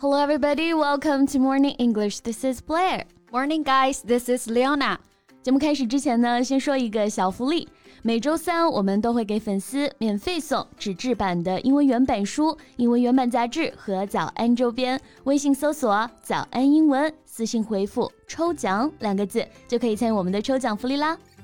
Hello, everybody. Welcome to Morning English. This is Blair. Morning, guys. This is Leona. 节目开始之前呢，先说一个小福利。每周三我们都会给粉丝免费送纸质版的英文原版书、英文原版杂志和早安周边。微信搜索“早安英文”，私信回复“抽奖”两个字，就可以参与我们的抽奖福利啦。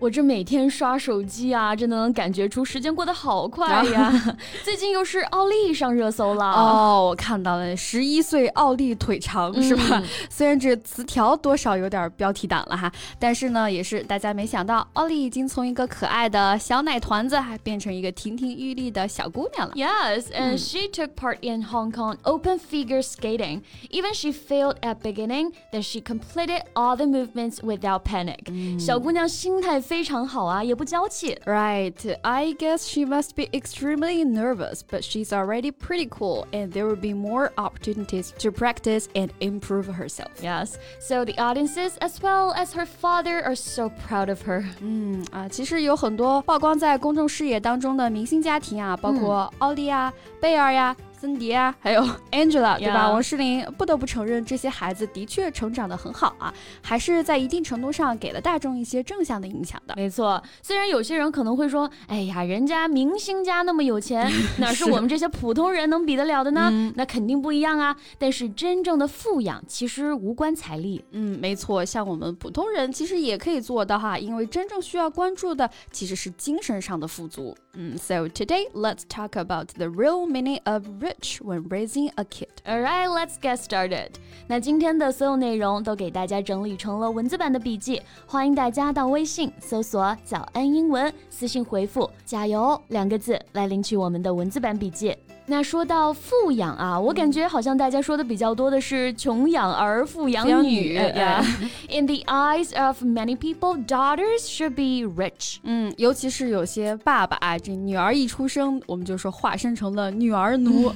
我这每天刷手机啊，真的能感觉出时间过得好快呀！最近又是奥利上热搜了哦，我看到了，十一岁奥利腿长是吧？虽然这词条多少有点标题党了哈，但是呢，也是大家没想到，奥利已经从一个可爱的小奶团子，还变成一个亭亭玉立的小姑娘了。Yes, and she took part in Hong Kong open figure skating. Even she failed at beginning, then she completed all the movements without panic. 小姑娘心态 非。非常好啊，也不娇气。Right, I guess she must be extremely nervous, but she's already pretty cool, and there will be more opportunities to practice and improve herself. Yes, so the audiences as well as her father are so proud of her. 嗯啊，其实有很多曝光在公众视野当中的明星家庭啊，包括奥利啊、贝尔呀。 森迪啊，还有 Angela，对吧？王诗龄不得不承认，这些孩子的确成长得很好啊，还是在一定程度上给了大众一些正向的影响的。没错，虽然有些人可能会说，哎呀，人家明星家那么有钱，哪是我们这些普通人能比得了的呢？那肯定不一样啊。但是真正的富养其实无关财力。嗯，没错，像我们普通人其实也可以做到哈，因为真正需要关注的其实是精神上的富足。嗯，So today let's talk about the real meaning of rich. when raising a kid. Alright, let's get started. 那今天的所有内容都给大家整理成了文字版的笔记，欢迎大家到微信搜索“早安英文”，私信回复“加油”两个字来领取我们的文字版笔记。 那说到富养啊，我感觉好像大家说的比较多的是穷养儿，富养女。In the eyes of many people, daughters should be rich。嗯，尤其是有些爸爸啊，这女儿一出生，我们就说化身成了女儿奴。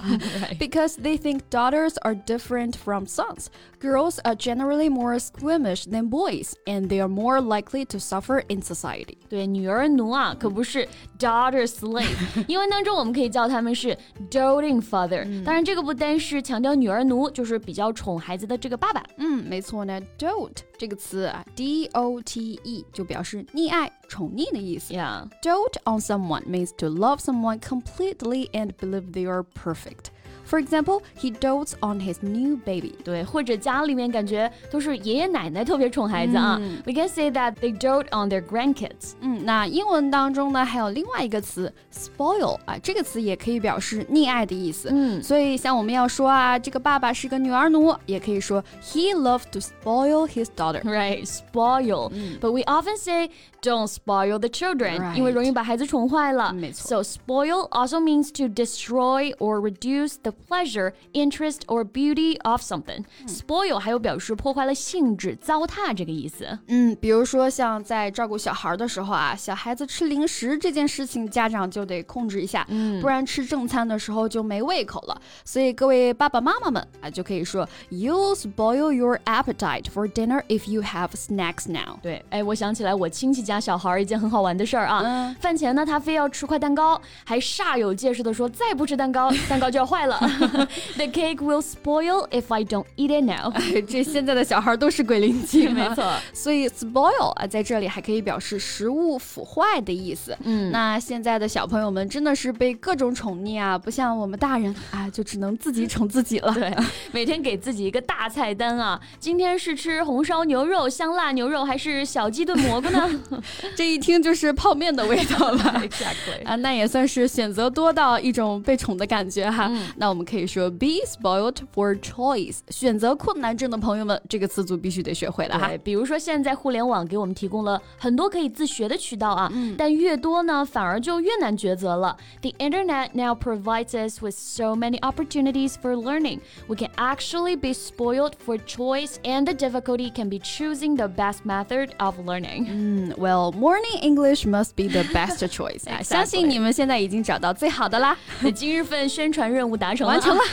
Because they think daughters are different from sons. Girls are generally more squeamish than boys, and they are more likely to suffer in society. 对，女儿奴啊，可不是 daughter slave。英文当中我们可以叫他们是。 doting father，、嗯、当然这个不单是强调女儿奴，就是比较宠孩子的这个爸爸。嗯，没错呢，dote 这个词啊，d o t e 就表示溺爱、宠溺的意思。Yeah. Dote on someone means to love someone completely and believe they are perfect. For example, he dotes on his new baby. 对，或者家里面感觉都是爷爷奶奶特别宠孩子啊。嗯、We can say that they dote on their grandkids. 嗯，那英文当中呢还有另外一个词 spoil 啊，这个词也可以表示溺爱的意思。嗯，所以像我们要说啊，这个爸爸是个女儿奴，也可以说 he loves to spoil his daughter. Right, spoil. But we often say don't spoil the children，因为容易把孩子宠坏了。没错。So spoil also means to destroy or reduce the pleasure, interest, or beauty of something. Spoil 还有表示破坏了性质、糟蹋这个意思。嗯，比如说像在照顾小孩的时候啊，小孩子吃零食这件事情，家长就得控制一下，嗯、不然吃正餐的时候就没胃口了。所以各位爸爸妈妈们啊，就可以说 You'll spoil your appetite for dinner if you have snacks now。对，哎，我想起来我亲戚家小孩一件很好玩的事儿啊，嗯、饭前呢他非要吃块蛋糕，还煞有介事的说再不吃蛋糕，蛋糕就要坏了。The cake will spoil if I don't eat it now。这现在的小孩都是鬼灵精，没错。所以 spoil 啊，在这里还可以表示食物腐坏的意思。嗯，那现在的小朋友们真的是被各种宠溺啊，不像我们大人啊，就只能自己宠自己了。对，每天给自己一个大菜单啊，今天是吃红烧牛肉、香辣牛肉，还是小鸡炖蘑菇呢？这一听就是泡面的味道了。Exactly 啊，那也算是选择多到一种被宠的感觉哈。那我们。们可以说 be spoiled for choice，选择困难症的朋友们，这个词组必须得学会了哈。比如说现在互联网给我们提供了很多可以自学的渠道啊，嗯、但越多呢，反而就越难抉择了。The internet now provides us with so many opportunities for learning. We can actually be spoiled for choice, and the difficulty can be choosing the best method of learning. 嗯，Well, morning English must be the best choice 啊！相信你们现在已经找到最好的啦。那今日份宣传任务达成 了，完成了。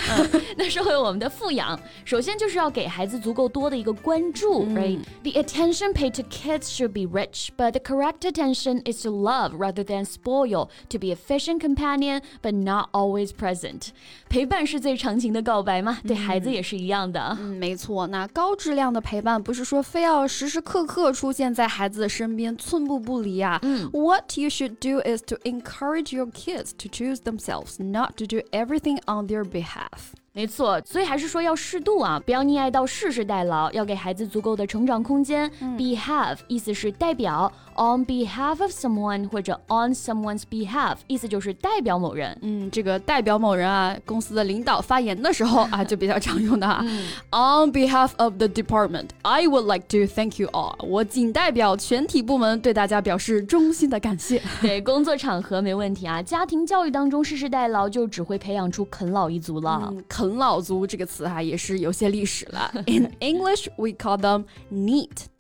那说回我们的富养，首先就是要给孩子足够多的一个关注，right? The attention paid to kids should be rich, but the correct attention is to love rather than spoil, to be efficient companion, but not always present. 陪伴是最长情的告白吗？对孩子也是一样的。嗯，没错。那高质量的陪伴不是说非要时时刻刻出现在孩子的身边，寸步不离啊。嗯，What you should do is to encourage your kids to choose themselves, not to do everything on their behalf. 没错，所以还是说要适度啊，不要溺爱到世世代劳，要给孩子足够的成长空间。Behave 意思是代表，on behalf of someone 或者 on someone's behalf 意思就是代表某人。嗯，这个代表某人啊，公司的领导发言的时候啊，就比较常用的哈。On behalf of the department, I would like to thank you all。我仅代表全体部门对大家表示衷心的感谢。对，工作场合没问题啊，家庭教育当中世世代劳就只会培养出啃老一族了。啃老族这个词哈也是有些历史了。In English, we call them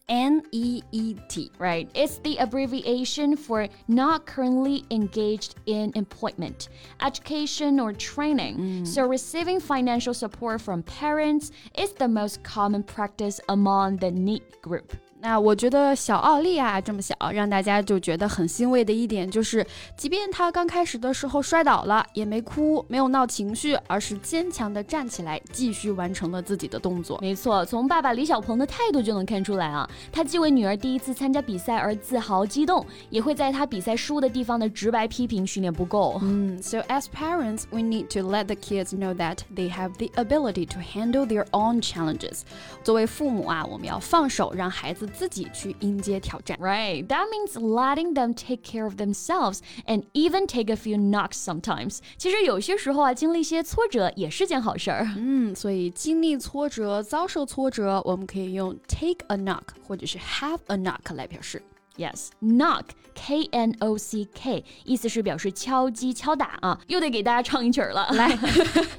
NEET. N E E T, right? It's the abbreviation for not currently engaged in employment, education, or training. Mm. So, receiving financial support from parents is the most common practice among the NEET group. 那我觉得小奥利啊这么小，让大家就觉得很欣慰的一点就是，即便他刚开始的时候摔倒了，也没哭，没有闹情绪，而是坚强的站起来，继续完成了自己的动作。没错，从爸爸李小鹏的态度就能看出来啊，他既为女儿第一次参加比赛而自豪激动，也会在他比赛输的地方的直白批评训练不够。嗯，So as parents, we need to let the kids know that they have the ability to handle their own challenges。作为父母啊，我们要放手，让孩子。自己去迎接挑战。Right, that means letting them take care of themselves and even take a few knocks sometimes. 其实有些时候啊，经历一些挫折也是件好事儿。嗯，所以经历挫折、遭受挫折，我们可以用 take a knock 或者是 have a knock 来表示。 Yes, knock, K N O C K，意思是表示敲击、敲打啊。又得给大家唱一曲了，来，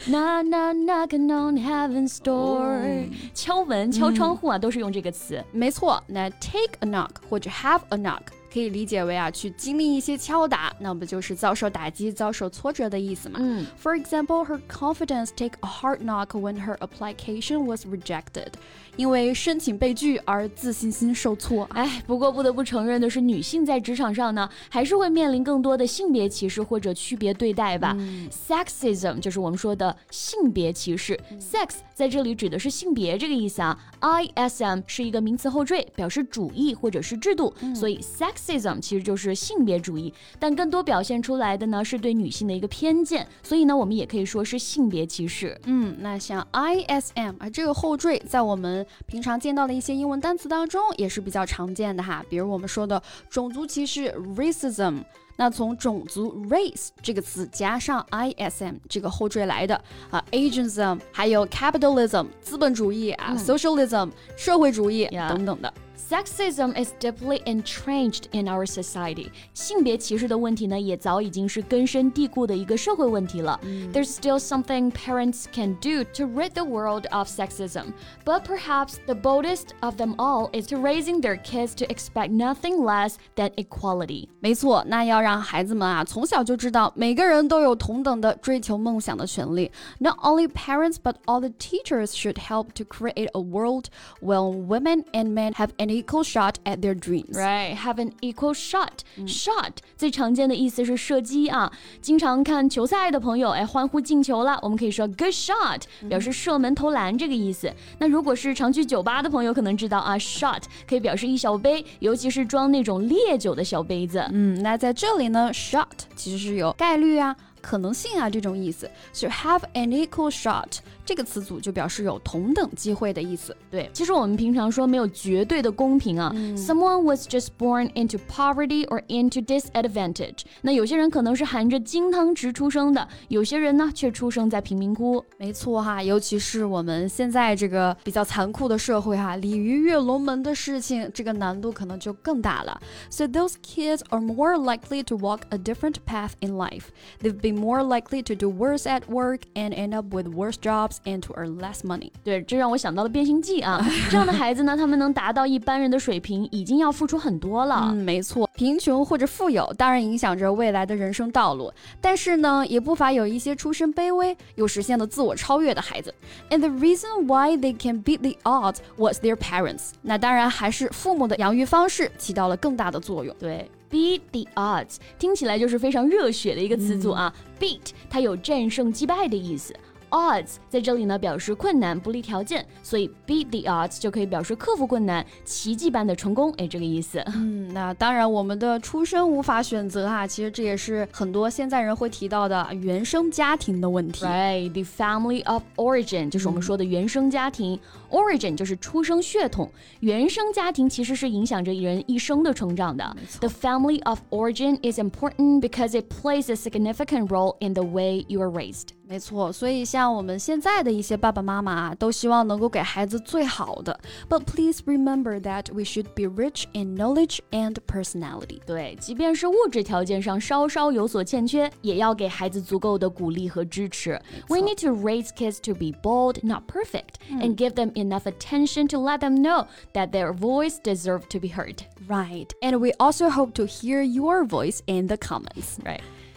Knock knock knocking on heaven's door，敲门、敲窗户啊，都是用这个词。没错，那 take a knock 或者 have a knock。可以理解为啊，去经历一些敲打，那不就是遭受打击、遭受挫折的意思嘛？嗯。For example, her confidence take a hard knock when her application was rejected. 因为申请被拒而自信心受挫。哎，不过不得不承认的是，女性在职场上呢，还是会面临更多的性别歧视或者区别对待吧。Sexism 就是我们说的性别歧视。Sex 在这里指的是性别这个意思啊。ISM 是一个名词后缀，表示主义或者是制度，所以 sexism 其实就是性别主义，但更多表现出来的呢是对女性的一个偏见，所以呢我们也可以说是性别歧视。嗯，那像 ISM 啊这个后缀在我们平常见到的一些英文单词当中也是比较常见的哈，比如我们说的种族歧视 racism，那从种族 race 这个词加上 ism 这个后缀来的啊，ageism，还有 capitalism 资本主义啊，socialism 社会主义等等的。Sexism is deeply entrenched in our society. 性别歧视的问题呢，也早已经是根深蒂固的一个社会问题了。There's still something parents can do to rid the world of sexism, but perhaps the boldest of them all is to raising their kids to expect nothing less than equality. 没错，那要让孩子们啊从小就知道每个人都有同等的追求梦想的权利。Not only parents but all the teachers should help to create a world where women and men have Any equal shot at their dreams. Right, have an equal shot. Shot 最常见的意思是射击啊。经常看球赛的朋友，哎，欢呼进球了，我们可以说 good shot，表示射门投篮这个意思。那如果是常去酒吧的朋友，可能知道啊，shot 可以表示一小杯，尤其是装那种烈酒的小杯子。嗯，那在这里呢，shot 其实是有概率啊。可能性啊这种意思。So have an equal shot 这个词组就表示有同等机会的意思。对，其实我们平常说没有绝对的公平啊。Someone was just born into poverty or into disadvantage。那有些人可能是含着金汤匙出生的，有些人呢却出生在贫民窟。没错哈，尤其是我们现在这个比较残酷的社会哈，鲤鱼跃龙门的事情，这个难度可能就更大了。So those kids are more likely to walk a different path in life. They've been more likely to do worse at work and end up with worse jobs And to earn less money。对，这让我想到了变形记啊，这样的孩子呢，他们能达到一般人的水平，已经要付出很多了。嗯，没错，贫穷或者富有当然影响着未来的人生道路，但是呢，也不乏有一些出身卑微又实现了自我超越的孩子。And the reason why they can beat the odds was their parents。那当然还是父母的养育方式起到了更大的作用。对。Beat the odds 听起来就是非常热血的一个词组啊，beat 它有战胜、击败的意思。odds 在这里呢表示困难、不利条件，所以 beat the odds 就可以表示克服困难、奇迹般的成功，哎，这个意思。嗯，那当然，我们的出身无法选择哈，其实这也是很多现在人会提到的原生家庭的问题。Right, the family of origin 就是我们说的原生家庭，origin 就是出生血统，原生家庭其实是影响着人一生的成长的。The family of origin is important because it plays a significant role in the way you are raised. 没错，所以像我们现在的一些爸爸妈妈啊，都希望能够给孩子最好的。But please remember that we should be rich in knowledge and personality。对，即便是物质条件上稍稍有所欠缺，也要给孩子足够的鼓励和支持。We need to raise kids to be bold, not perfect, and give them enough attention to let them know that their voice deserves to be heard. Right, and we also hope to hear your voice in the comments. Right.